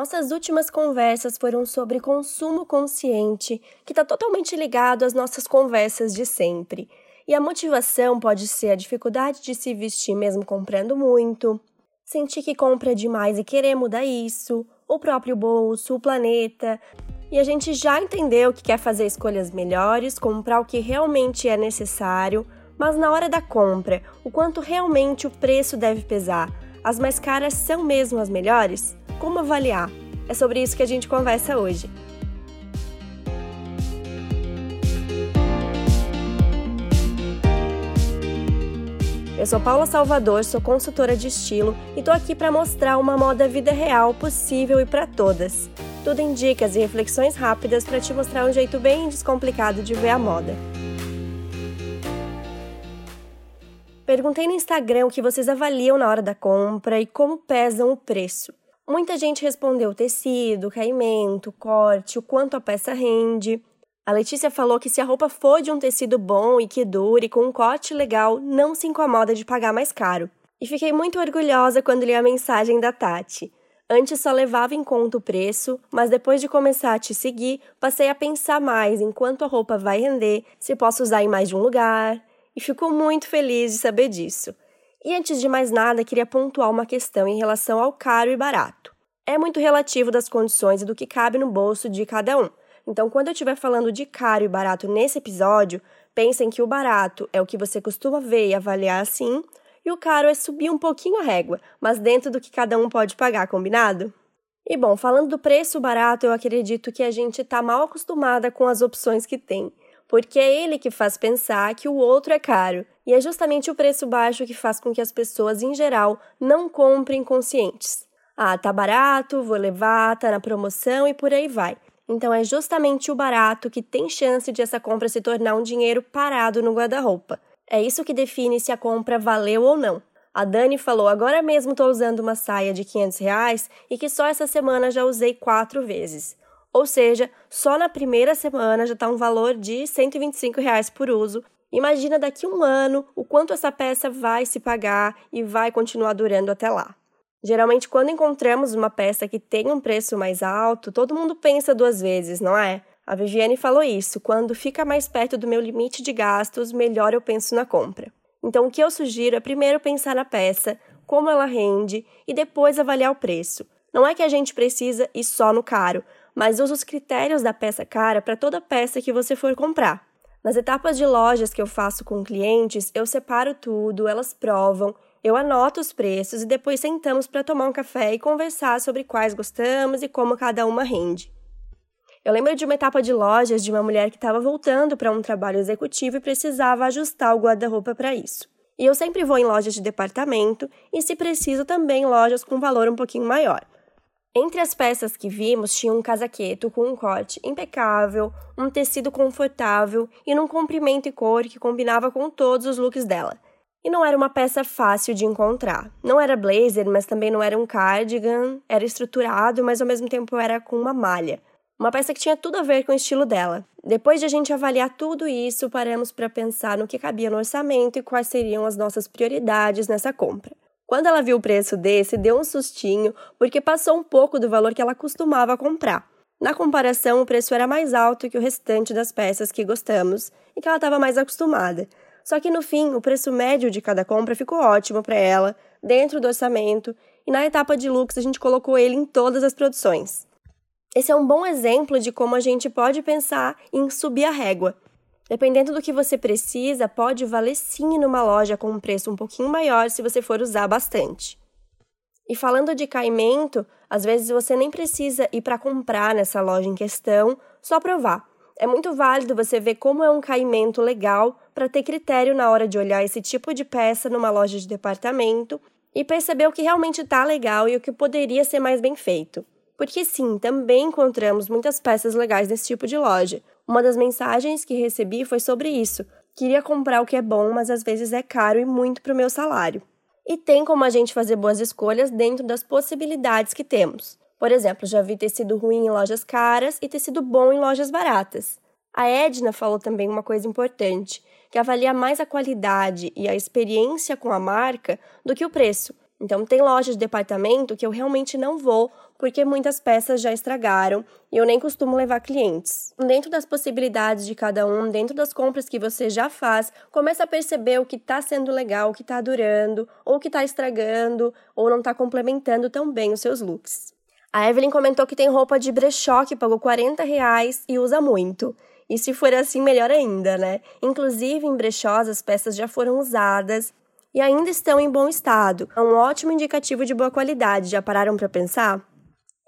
Nossas últimas conversas foram sobre consumo consciente, que está totalmente ligado às nossas conversas de sempre. E a motivação pode ser a dificuldade de se vestir mesmo comprando muito, sentir que compra demais e querer mudar isso, o próprio bolso, o planeta. E a gente já entendeu que quer fazer escolhas melhores, comprar o que realmente é necessário, mas na hora da compra, o quanto realmente o preço deve pesar? As mais caras são mesmo as melhores? Como avaliar? É sobre isso que a gente conversa hoje. Eu sou Paula Salvador, sou consultora de estilo e tô aqui para mostrar uma moda vida real possível e para todas. Tudo em dicas e reflexões rápidas para te mostrar um jeito bem descomplicado de ver a moda. Perguntei no Instagram o que vocês avaliam na hora da compra e como pesam o preço. Muita gente respondeu tecido, caimento, corte, o quanto a peça rende. A Letícia falou que se a roupa for de um tecido bom e que dure, com um corte legal, não se incomoda de pagar mais caro. E fiquei muito orgulhosa quando li a mensagem da Tati. Antes só levava em conta o preço, mas depois de começar a te seguir, passei a pensar mais em quanto a roupa vai render, se posso usar em mais de um lugar. E fico muito feliz de saber disso. E antes de mais nada, queria pontuar uma questão em relação ao caro e barato. É muito relativo das condições e do que cabe no bolso de cada um. Então, quando eu estiver falando de caro e barato nesse episódio, pensem que o barato é o que você costuma ver e avaliar assim, e o caro é subir um pouquinho a régua, mas dentro do que cada um pode pagar, combinado? E bom, falando do preço barato, eu acredito que a gente está mal acostumada com as opções que tem porque é ele que faz pensar que o outro é caro. E é justamente o preço baixo que faz com que as pessoas, em geral, não comprem conscientes. Ah, tá barato, vou levar, tá na promoção e por aí vai. Então é justamente o barato que tem chance de essa compra se tornar um dinheiro parado no guarda-roupa. É isso que define se a compra valeu ou não. A Dani falou: agora mesmo estou usando uma saia de 500 reais e que só essa semana já usei quatro vezes. Ou seja, só na primeira semana já está um valor de 125 reais por uso. Imagina daqui um ano o quanto essa peça vai se pagar e vai continuar durando até lá. Geralmente, quando encontramos uma peça que tem um preço mais alto, todo mundo pensa duas vezes, não é? A Viviane falou isso: quando fica mais perto do meu limite de gastos, melhor eu penso na compra. Então, o que eu sugiro é primeiro pensar na peça, como ela rende e depois avaliar o preço. Não é que a gente precisa ir só no caro, mas usa os critérios da peça cara para toda peça que você for comprar. Nas etapas de lojas que eu faço com clientes, eu separo tudo, elas provam, eu anoto os preços e depois sentamos para tomar um café e conversar sobre quais gostamos e como cada uma rende. Eu lembro de uma etapa de lojas de uma mulher que estava voltando para um trabalho executivo e precisava ajustar o guarda-roupa para isso. E eu sempre vou em lojas de departamento e, se preciso, também lojas com valor um pouquinho maior. Entre as peças que vimos tinha um casaqueto com um corte impecável, um tecido confortável e num comprimento e cor que combinava com todos os looks dela. E não era uma peça fácil de encontrar. Não era blazer, mas também não era um cardigan, era estruturado, mas ao mesmo tempo era com uma malha. Uma peça que tinha tudo a ver com o estilo dela. Depois de a gente avaliar tudo isso, paramos para pensar no que cabia no orçamento e quais seriam as nossas prioridades nessa compra. Quando ela viu o preço desse, deu um sustinho, porque passou um pouco do valor que ela costumava comprar. Na comparação, o preço era mais alto que o restante das peças que gostamos e que ela estava mais acostumada. Só que no fim, o preço médio de cada compra ficou ótimo para ela, dentro do orçamento, e na etapa de looks a gente colocou ele em todas as produções. Esse é um bom exemplo de como a gente pode pensar em subir a régua Dependendo do que você precisa, pode valer sim numa loja com um preço um pouquinho maior se você for usar bastante. E falando de caimento, às vezes você nem precisa ir para comprar nessa loja em questão, só provar. É muito válido você ver como é um caimento legal para ter critério na hora de olhar esse tipo de peça numa loja de departamento e perceber o que realmente está legal e o que poderia ser mais bem feito. Porque sim, também encontramos muitas peças legais nesse tipo de loja, uma das mensagens que recebi foi sobre isso. Queria comprar o que é bom, mas às vezes é caro e muito para o meu salário. E tem como a gente fazer boas escolhas dentro das possibilidades que temos. Por exemplo, já vi tecido ruim em lojas caras e tecido bom em lojas baratas. A Edna falou também uma coisa importante, que avalia mais a qualidade e a experiência com a marca do que o preço. Então, tem lojas de departamento que eu realmente não vou porque muitas peças já estragaram e eu nem costumo levar clientes. Dentro das possibilidades de cada um, dentro das compras que você já faz, começa a perceber o que está sendo legal, o que está durando, ou o que está estragando, ou não está complementando tão bem os seus looks. A Evelyn comentou que tem roupa de brechó que pagou 40 reais e usa muito. E se for assim, melhor ainda, né? Inclusive, em brechós, as peças já foram usadas e ainda estão em bom estado. É um ótimo indicativo de boa qualidade. Já pararam para pensar?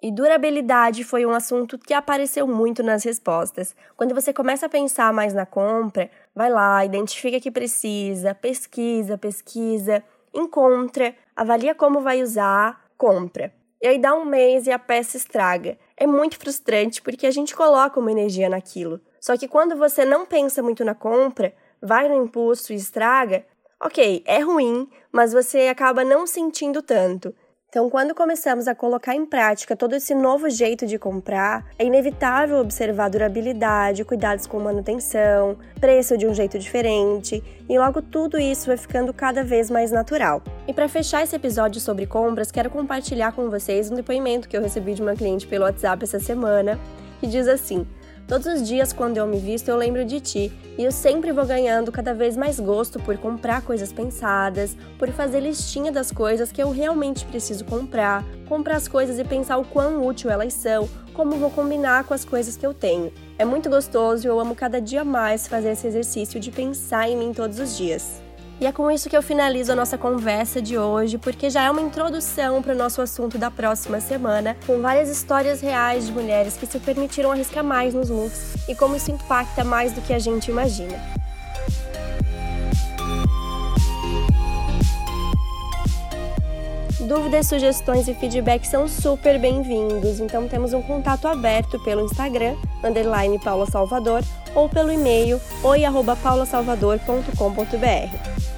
E durabilidade foi um assunto que apareceu muito nas respostas. Quando você começa a pensar mais na compra, vai lá, identifica que precisa, pesquisa, pesquisa, encontra, avalia como vai usar, compra. E aí dá um mês e a peça estraga. É muito frustrante porque a gente coloca uma energia naquilo. Só que quando você não pensa muito na compra, vai no impulso e estraga, ok, é ruim, mas você acaba não sentindo tanto. Então, quando começamos a colocar em prática todo esse novo jeito de comprar, é inevitável observar durabilidade, cuidados com manutenção, preço de um jeito diferente, e logo tudo isso vai ficando cada vez mais natural. E para fechar esse episódio sobre compras, quero compartilhar com vocês um depoimento que eu recebi de uma cliente pelo WhatsApp essa semana, que diz assim: Todos os dias, quando eu me visto, eu lembro de ti e eu sempre vou ganhando cada vez mais gosto por comprar coisas pensadas, por fazer listinha das coisas que eu realmente preciso comprar, comprar as coisas e pensar o quão útil elas são, como vou combinar com as coisas que eu tenho. É muito gostoso e eu amo cada dia mais fazer esse exercício de pensar em mim todos os dias. E é com isso que eu finalizo a nossa conversa de hoje, porque já é uma introdução para o nosso assunto da próxima semana, com várias histórias reais de mulheres que se permitiram arriscar mais nos looks e como isso impacta mais do que a gente imagina. Dúvidas, sugestões e feedback são super bem-vindos, então temos um contato aberto pelo Instagram, underline Paula Salvador, ou pelo e-mail oi.paulasalvador.com.br.